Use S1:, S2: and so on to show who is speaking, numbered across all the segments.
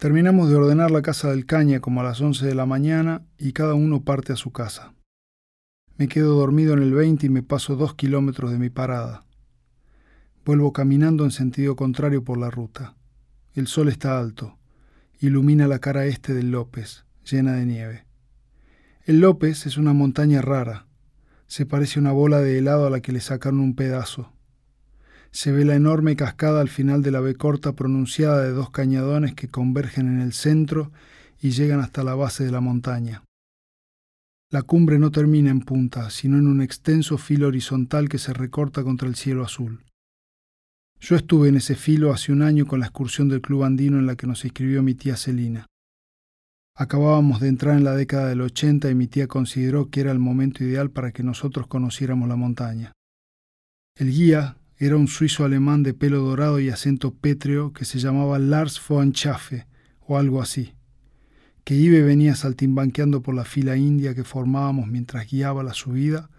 S1: Terminamos de ordenar la casa del caña como a las 11 de la mañana y cada uno parte a su casa. Me quedo dormido en el 20 y me paso dos kilómetros de mi parada. Vuelvo caminando en sentido contrario por la ruta. El sol está alto. Ilumina la cara este del López, llena de nieve. El López es una montaña rara. Se parece a una bola de helado a la que le sacaron un pedazo. Se ve la enorme cascada al final de la B corta pronunciada de dos cañadones que convergen en el centro y llegan hasta la base de la montaña. La cumbre no termina en punta, sino en un extenso filo horizontal que se recorta contra el cielo azul. Yo estuve en ese filo hace un año con la excursión del club andino en la que nos inscribió mi tía Celina. Acabábamos de entrar en la década del 80 y mi tía consideró que era el momento ideal para que nosotros conociéramos la montaña. El guía era un suizo alemán de pelo dorado y acento pétreo que se llamaba Lars von Schaffe o algo así, que iba y venía saltimbanqueando por la fila india que formábamos mientras guiaba la subida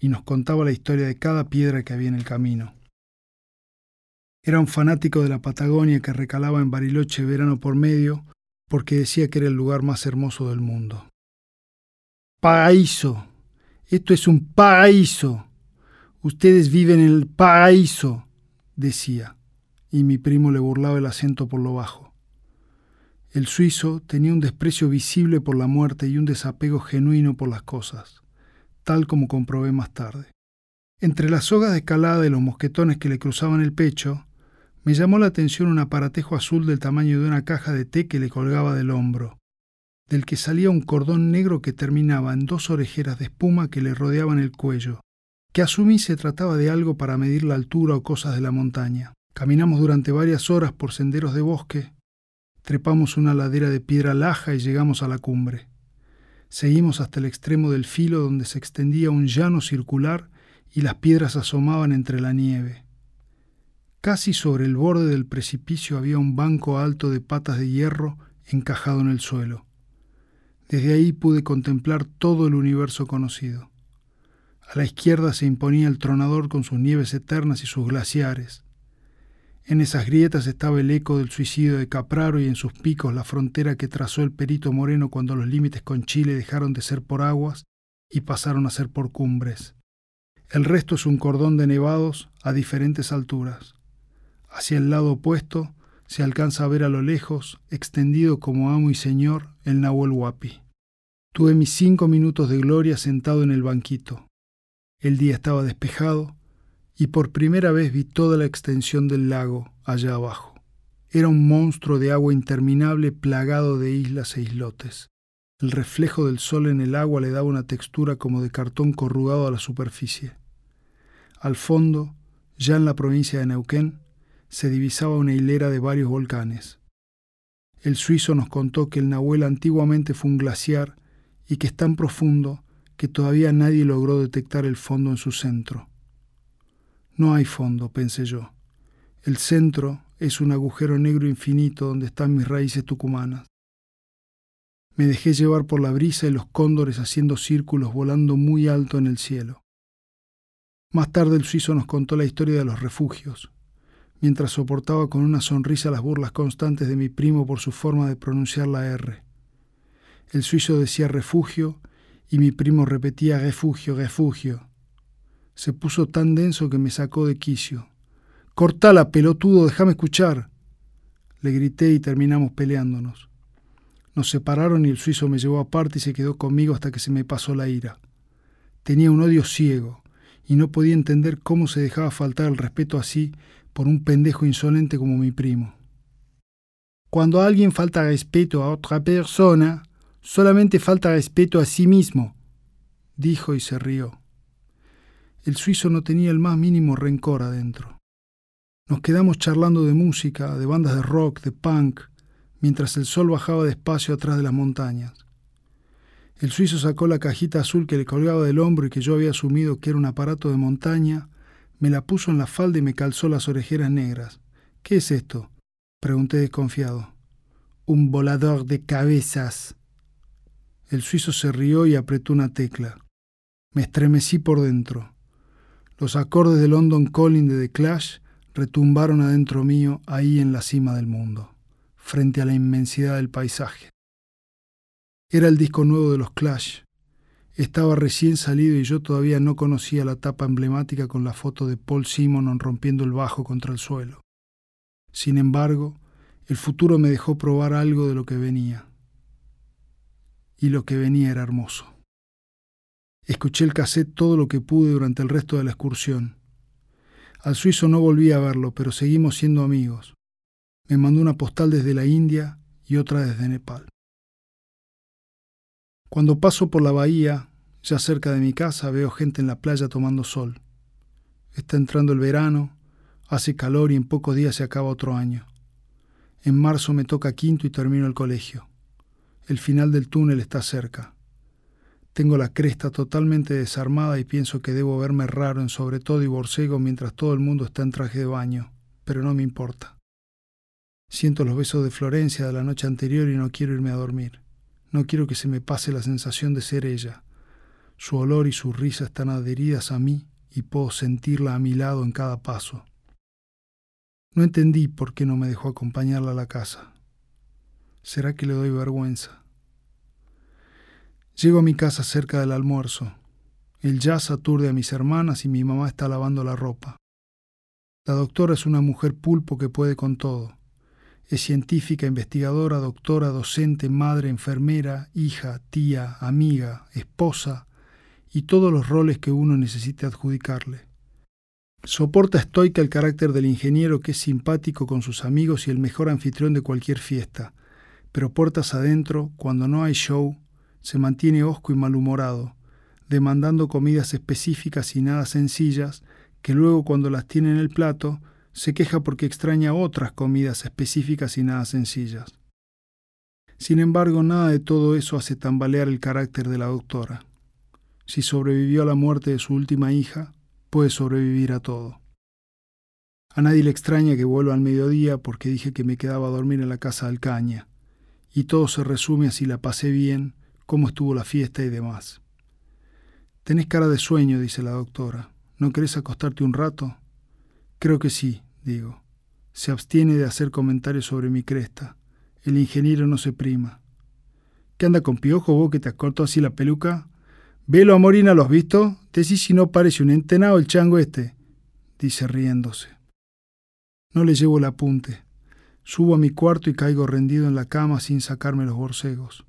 S1: y nos contaba la historia de cada piedra que había en el camino. Era un fanático de la Patagonia que recalaba en Bariloche verano por medio porque decía que era el lugar más hermoso del mundo. Paraíso. Esto es un paraíso. Ustedes viven en el paraíso, decía, y mi primo le burlaba el acento por lo bajo. El suizo tenía un desprecio visible por la muerte y un desapego genuino por las cosas, tal como comprobé más tarde. Entre las sogas de escalada y los mosquetones que le cruzaban el pecho, me llamó la atención un aparatejo azul del tamaño de una caja de té que le colgaba del hombro, del que salía un cordón negro que terminaba en dos orejeras de espuma que le rodeaban el cuello, que asumí se trataba de algo para medir la altura o cosas de la montaña. Caminamos durante varias horas por senderos de bosque, trepamos una ladera de piedra laja y llegamos a la cumbre. Seguimos hasta el extremo del filo donde se extendía un llano circular y las piedras asomaban entre la nieve. Casi sobre el borde del precipicio había un banco alto de patas de hierro encajado en el suelo. Desde ahí pude contemplar todo el universo conocido. A la izquierda se imponía el tronador con sus nieves eternas y sus glaciares. En esas grietas estaba el eco del suicidio de Capraro y en sus picos la frontera que trazó el perito moreno cuando los límites con Chile dejaron de ser por aguas y pasaron a ser por cumbres. El resto es un cordón de nevados a diferentes alturas. Hacia el lado opuesto se alcanza a ver a lo lejos, extendido como amo y señor, el Nahuel Huapi. Tuve mis cinco minutos de gloria sentado en el banquito. El día estaba despejado y por primera vez vi toda la extensión del lago allá abajo. Era un monstruo de agua interminable plagado de islas e islotes. El reflejo del sol en el agua le daba una textura como de cartón corrugado a la superficie. Al fondo, ya en la provincia de Neuquén, se divisaba una hilera de varios volcanes. El suizo nos contó que el Nahuel antiguamente fue un glaciar y que es tan profundo que todavía nadie logró detectar el fondo en su centro. No hay fondo, pensé yo. El centro es un agujero negro infinito donde están mis raíces tucumanas. Me dejé llevar por la brisa y los cóndores haciendo círculos volando muy alto en el cielo. Más tarde el suizo nos contó la historia de los refugios, mientras soportaba con una sonrisa las burlas constantes de mi primo por su forma de pronunciar la R. El suizo decía refugio y mi primo repetía refugio, refugio. Se puso tan denso que me sacó de quicio. Cortala, pelotudo, déjame escuchar. Le grité y terminamos peleándonos. Nos separaron y el suizo me llevó aparte y se quedó conmigo hasta que se me pasó la ira. Tenía un odio ciego y no podía entender cómo se dejaba faltar el respeto así por un pendejo insolente como mi primo. Cuando alguien falta respeto a otra persona, solamente falta respeto a sí mismo, dijo y se rió. El suizo no tenía el más mínimo rencor adentro. Nos quedamos charlando de música, de bandas de rock, de punk, mientras el sol bajaba despacio atrás de las montañas. El suizo sacó la cajita azul que le colgaba del hombro y que yo había asumido que era un aparato de montaña me la puso en la falda y me calzó las orejeras negras. ¿Qué es esto? pregunté desconfiado. Un volador de cabezas. El suizo se rió y apretó una tecla. Me estremecí por dentro. Los acordes de London Calling de The Clash retumbaron adentro mío ahí en la cima del mundo. frente a la inmensidad del paisaje. Era el disco nuevo de los Clash. Estaba recién salido y yo todavía no conocía la tapa emblemática con la foto de Paul Simonon rompiendo el bajo contra el suelo. Sin embargo, el futuro me dejó probar algo de lo que venía. Y lo que venía era hermoso. Escuché el cassette todo lo que pude durante el resto de la excursión. Al suizo no volví a verlo, pero seguimos siendo amigos. Me mandó una postal desde la India y otra desde Nepal. Cuando paso por la bahía, ya cerca de mi casa, veo gente en la playa tomando sol. Está entrando el verano, hace calor y en pocos días se acaba otro año. En marzo me toca quinto y termino el colegio. El final del túnel está cerca. Tengo la cresta totalmente desarmada y pienso que debo verme raro en sobre todo y borcego mientras todo el mundo está en traje de baño, pero no me importa. Siento los besos de Florencia de la noche anterior y no quiero irme a dormir. No quiero que se me pase la sensación de ser ella. Su olor y su risa están adheridas a mí y puedo sentirla a mi lado en cada paso. No entendí por qué no me dejó acompañarla a la casa. ¿Será que le doy vergüenza? Llego a mi casa cerca del almuerzo. El jazz aturde a mis hermanas y mi mamá está lavando la ropa. La doctora es una mujer pulpo que puede con todo. Es científica, investigadora, doctora, docente, madre, enfermera, hija, tía, amiga, esposa y todos los roles que uno necesite adjudicarle. Soporta estoica el carácter del ingeniero que es simpático con sus amigos y el mejor anfitrión de cualquier fiesta, pero puertas adentro, cuando no hay show, se mantiene hosco y malhumorado, demandando comidas específicas y nada sencillas, que luego cuando las tiene en el plato se queja porque extraña otras comidas específicas y nada sencillas. Sin embargo, nada de todo eso hace tambalear el carácter de la doctora. Si sobrevivió a la muerte de su última hija, puede sobrevivir a todo. A nadie le extraña que vuelva al mediodía porque dije que me quedaba a dormir en la casa de Alcaña, y todo se resume a si la pasé bien, cómo estuvo la fiesta y demás. Tenés cara de sueño, dice la doctora. ¿No querés acostarte un rato? Creo que sí, digo. Se abstiene de hacer comentarios sobre mi cresta. El ingeniero no se prima. ¿Qué anda con piojo vos que te acortó así la peluca? Velo a Morina, ¿lo has visto? Decís si no parece un entenado el chango este, dice riéndose. No le llevo el apunte. Subo a mi cuarto y caigo rendido en la cama sin sacarme los borcegos.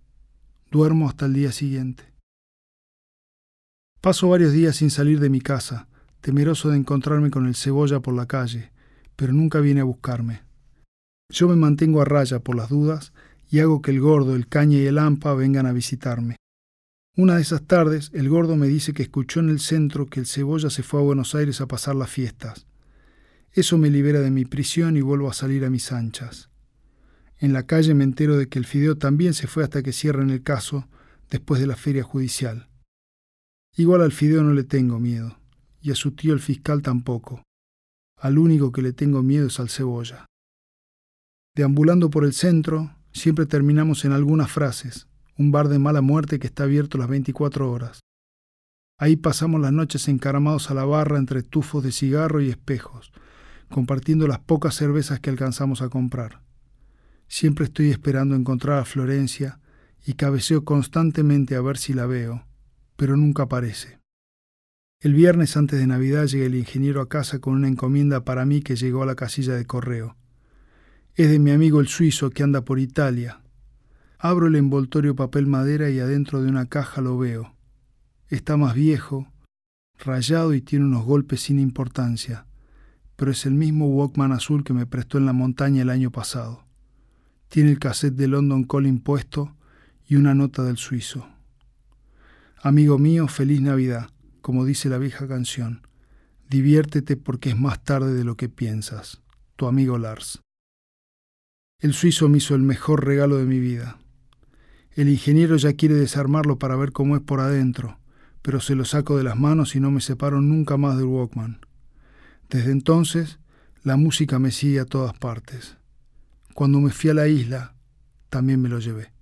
S1: Duermo hasta el día siguiente. Paso varios días sin salir de mi casa temeroso de encontrarme con el cebolla por la calle, pero nunca viene a buscarme. Yo me mantengo a raya por las dudas y hago que el gordo, el caña y el ampa vengan a visitarme. Una de esas tardes, el gordo me dice que escuchó en el centro que el cebolla se fue a Buenos Aires a pasar las fiestas. Eso me libera de mi prisión y vuelvo a salir a mis anchas. En la calle me entero de que el fideo también se fue hasta que cierren el caso después de la feria judicial. Igual al fideo no le tengo miedo y a su tío el fiscal tampoco. Al único que le tengo miedo es al cebolla. Deambulando por el centro, siempre terminamos en algunas frases, un bar de mala muerte que está abierto las 24 horas. Ahí pasamos las noches encaramados a la barra entre tufos de cigarro y espejos, compartiendo las pocas cervezas que alcanzamos a comprar. Siempre estoy esperando encontrar a Florencia y cabeceo constantemente a ver si la veo, pero nunca aparece. El viernes antes de Navidad llega el ingeniero a casa con una encomienda para mí que llegó a la casilla de correo. Es de mi amigo el suizo que anda por Italia. Abro el envoltorio papel madera y adentro de una caja lo veo. Está más viejo, rayado y tiene unos golpes sin importancia, pero es el mismo Walkman azul que me prestó en la montaña el año pasado. Tiene el cassette de London Calling puesto y una nota del suizo. Amigo mío, feliz Navidad como dice la vieja canción. Diviértete porque es más tarde de lo que piensas. Tu amigo Lars. El suizo me hizo el mejor regalo de mi vida. El ingeniero ya quiere desarmarlo para ver cómo es por adentro, pero se lo saco de las manos y no me separo nunca más del Walkman. Desde entonces, la música me sigue a todas partes. Cuando me fui a la isla, también me lo llevé.